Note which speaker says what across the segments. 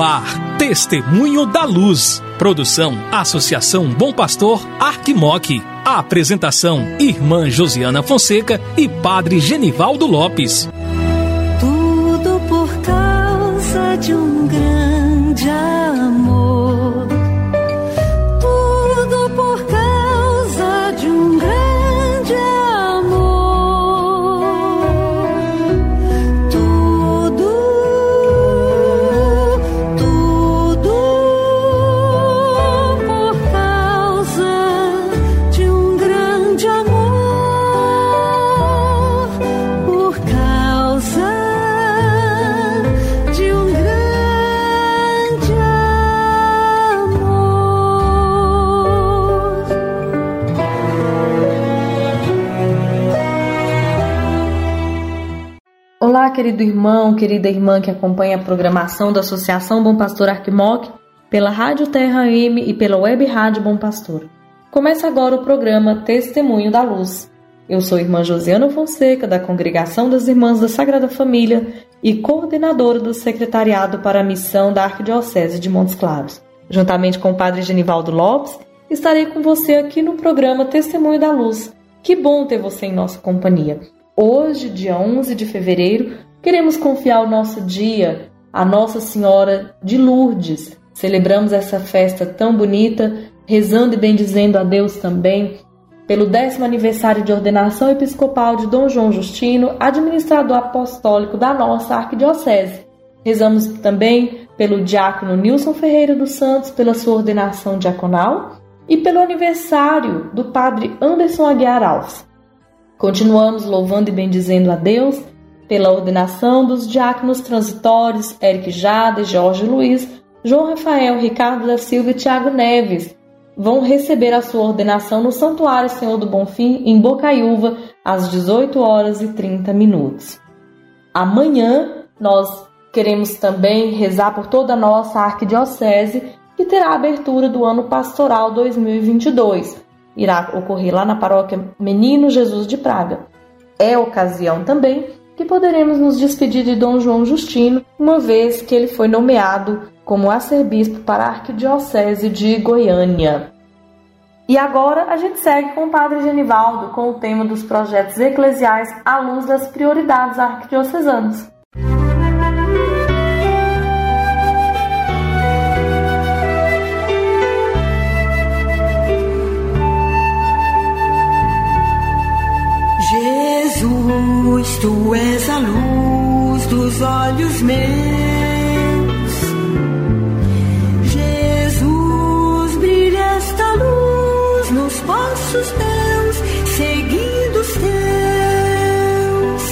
Speaker 1: Ar, Testemunho da Luz. Produção, Associação Bom Pastor Arquimoc. apresentação, Irmã Josiana Fonseca e Padre Genivaldo Lopes.
Speaker 2: Tudo por causa de um grande
Speaker 3: querido irmão, querida irmã que acompanha a programação da Associação Bom Pastor Arquimoc, pela Rádio Terra M e pela Web Rádio Bom Pastor. Começa agora o programa Testemunho da Luz. Eu sou irmã Josiana Fonseca, da Congregação das Irmãs da Sagrada Família e coordenadora do Secretariado para a Missão da Arquidiocese de Montes Claros. Juntamente com o Padre Genivaldo Lopes, estarei com você aqui no programa Testemunho da Luz. Que bom ter você em nossa companhia. Hoje, dia 11 de fevereiro, queremos confiar o nosso dia à Nossa Senhora de Lourdes. Celebramos essa festa tão bonita, rezando e bendizendo a Deus também pelo décimo aniversário de ordenação episcopal de Dom João Justino, administrador apostólico da nossa arquidiocese. Rezamos também pelo diácono Nilson Ferreira dos Santos, pela sua ordenação diaconal, e pelo aniversário do padre Anderson Aguiar Alves. Continuamos louvando e bendizendo a Deus pela ordenação dos diáconos transitórios Eric Jada, Jorge Luiz, João Rafael, Ricardo da Silva e Tiago Neves. Vão receber a sua ordenação no Santuário Senhor do Bonfim, em Bocaiúva, às 18 horas e 30 minutos. Amanhã nós queremos também rezar por toda a nossa arquidiocese, que terá a abertura do ano pastoral 2022 irá ocorrer lá na paróquia Menino Jesus de Praga. É ocasião também que poderemos nos despedir de Dom João Justino, uma vez que ele foi nomeado como arcebispo para a Arquidiocese de Goiânia. E agora a gente segue com o Padre Genivaldo com o tema dos projetos eclesiais à luz das prioridades arquidiocesanas.
Speaker 2: Jesus, tu és a luz dos olhos meus. Jesus, brilha esta luz nos passos teus, seguindo os teus.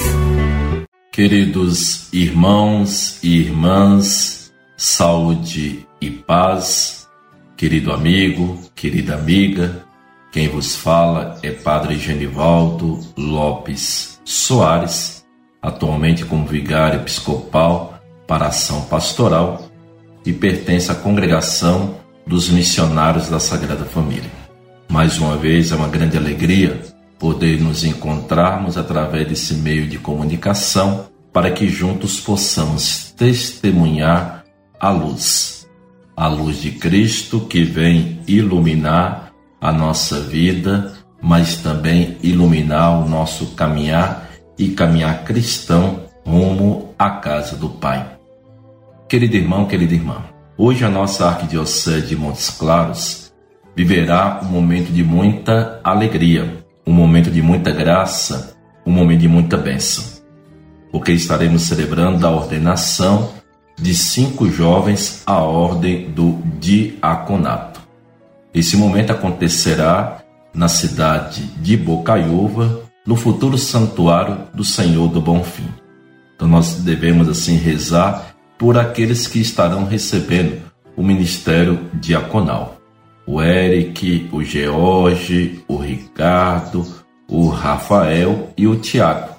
Speaker 4: Queridos irmãos e irmãs, saúde e paz. Querido amigo, querida amiga, quem vos fala é Padre Genivaldo Lopes Soares, atualmente como vigário episcopal para ação pastoral e pertence à congregação dos missionários da Sagrada Família. Mais uma vez é uma grande alegria poder nos encontrarmos através desse meio de comunicação para que juntos possamos testemunhar a luz, a luz de Cristo que vem iluminar a nossa vida, mas também iluminar o nosso caminhar e caminhar cristão rumo à casa do Pai. Querido irmão, querida irmã, hoje a nossa Arquidiocese de Montes Claros viverá um momento de muita alegria, um momento de muita graça, um momento de muita bênção, porque estaremos celebrando a ordenação de cinco jovens à ordem do diaconato. Esse momento acontecerá na cidade de Bocaiúva, no futuro santuário do Senhor do Bom Fim. Então nós devemos assim rezar por aqueles que estarão recebendo o ministério diaconal. O Eric, o George, o Ricardo, o Rafael e o Tiago,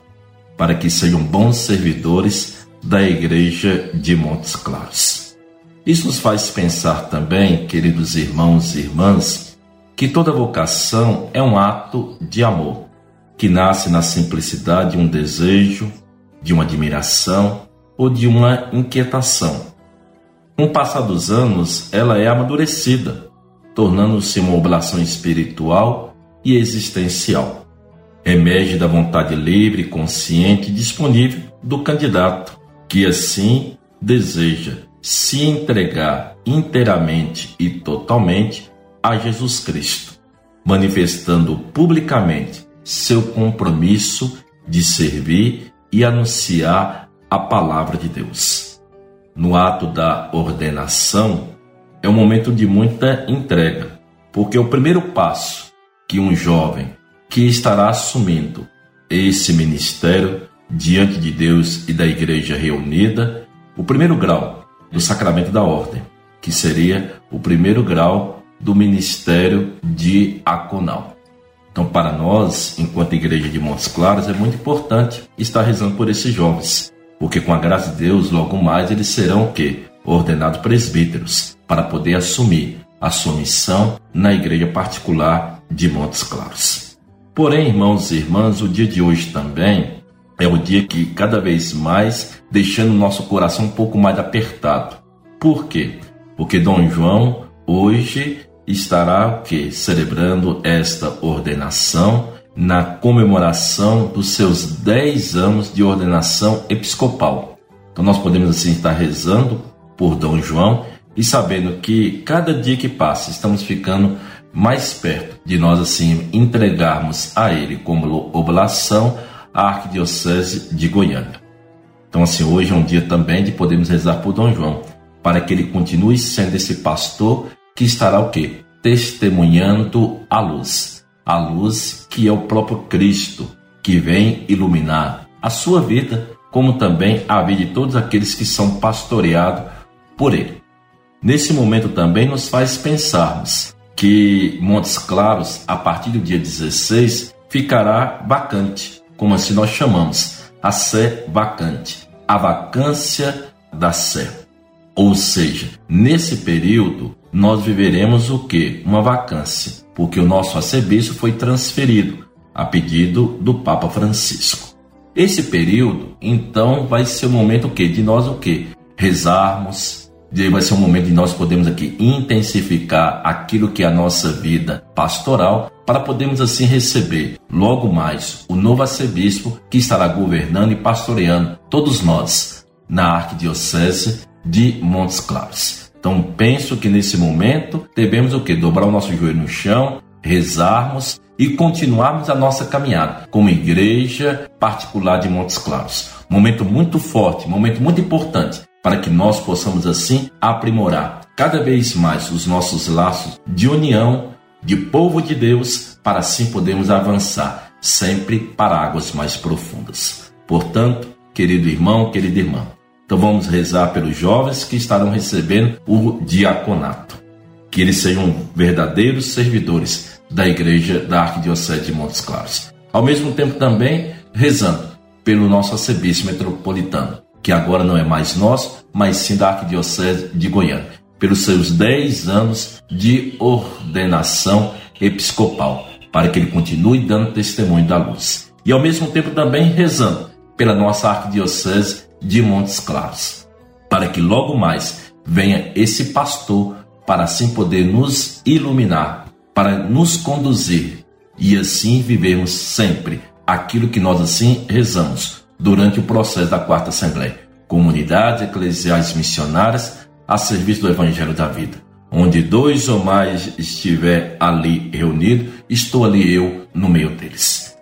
Speaker 4: para que sejam bons servidores da igreja de Montes Claros. Isso nos faz pensar também, queridos irmãos e irmãs, que toda vocação é um ato de amor, que nasce na simplicidade de um desejo, de uma admiração ou de uma inquietação. Com o passar dos anos, ela é amadurecida, tornando-se uma oblação espiritual e existencial. Emerge da vontade livre, consciente e disponível do candidato, que assim deseja se entregar inteiramente e totalmente a Jesus Cristo, manifestando publicamente seu compromisso de servir e anunciar a palavra de Deus. No ato da ordenação, é um momento de muita entrega, porque o primeiro passo que um jovem que estará assumindo esse ministério diante de Deus e da igreja reunida, o primeiro grau do sacramento da ordem, que seria o primeiro grau do ministério diaconal. Então, para nós, enquanto igreja de Montes Claros, é muito importante estar rezando por esses jovens, porque com a graça de Deus, logo mais eles serão o quê? Ordenados presbíteros, para poder assumir a sua missão na igreja particular de Montes Claros. Porém, irmãos e irmãs, o dia de hoje também é o dia que cada vez mais deixando o nosso coração um pouco mais apertado. Por quê? Porque Dom João hoje estará o que celebrando esta ordenação na comemoração dos seus 10 anos de ordenação episcopal. Então nós podemos assim estar rezando por Dom João e sabendo que cada dia que passa estamos ficando mais perto de nós assim entregarmos a ele como oblação a Arquidiocese de Goiânia. Então assim, hoje é um dia também de podermos rezar por Dom João, para que ele continue sendo esse pastor que estará o quê? Testemunhando a luz. A luz que é o próprio Cristo, que vem iluminar a sua vida, como também a vida de todos aqueles que são pastoreados por ele. Nesse momento também nos faz pensarmos que Montes Claros, a partir do dia 16, ficará vacante, como assim nós chamamos, a sé vacante, a vacância da sé. Ou seja, nesse período nós viveremos o que? Uma vacância, porque o nosso arcebispo foi transferido a pedido do Papa Francisco. Esse período, então, vai ser o momento o quê? De nós o quê? Rezarmos, vai ser um momento de nós podermos aqui intensificar aquilo que é a nossa vida pastoral para podermos assim receber logo mais o novo arcebispo que estará governando e pastoreando todos nós na arquidiocese de Montes Claros. Então penso que nesse momento devemos o que? Dobrar o nosso joelho no chão, rezarmos e continuarmos a nossa caminhada como igreja particular de Montes Claros. Momento muito forte, momento muito importante para que nós possamos assim aprimorar cada vez mais os nossos laços de união, de povo de Deus, para assim podermos avançar sempre para águas mais profundas. Portanto, querido irmão, querida irmã, então vamos rezar pelos jovens que estarão recebendo o diaconato. Que eles sejam verdadeiros servidores da Igreja da Arquidiocese de Montes Claros. Ao mesmo tempo também rezando pelo nosso arcebispo metropolitano, que agora não é mais nosso, mas sim da Arquidiocese de Goiânia, pelos seus 10 anos de ordenação episcopal, para que ele continue dando testemunho da luz. E ao mesmo tempo também rezando pela nossa Arquidiocese de Montes Claros, para que logo mais venha esse pastor para assim poder nos iluminar, para nos conduzir e assim vivermos sempre aquilo que nós assim rezamos durante o processo da quarta assembleia. Comunidades eclesiais missionárias a serviço do evangelho da vida. Onde dois ou mais estiver ali reunido, estou ali eu no meio deles.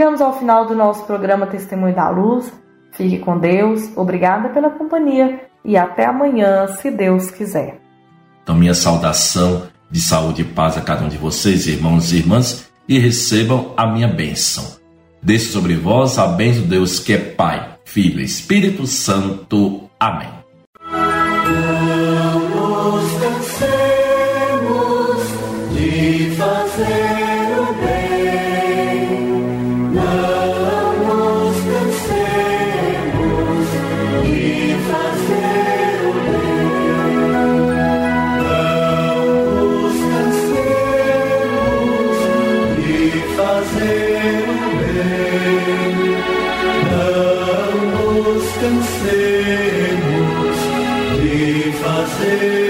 Speaker 3: Chegamos ao final do nosso programa Testemunho da Luz. Fique com Deus, obrigada pela companhia e até amanhã, se Deus quiser.
Speaker 4: Então, minha saudação de saúde e paz a cada um de vocês, irmãos e irmãs,
Speaker 2: e recebam a minha bênção. Desça sobre vós a bênção de Deus que é Pai, Filho e Espírito Santo. Amém.
Speaker 1: say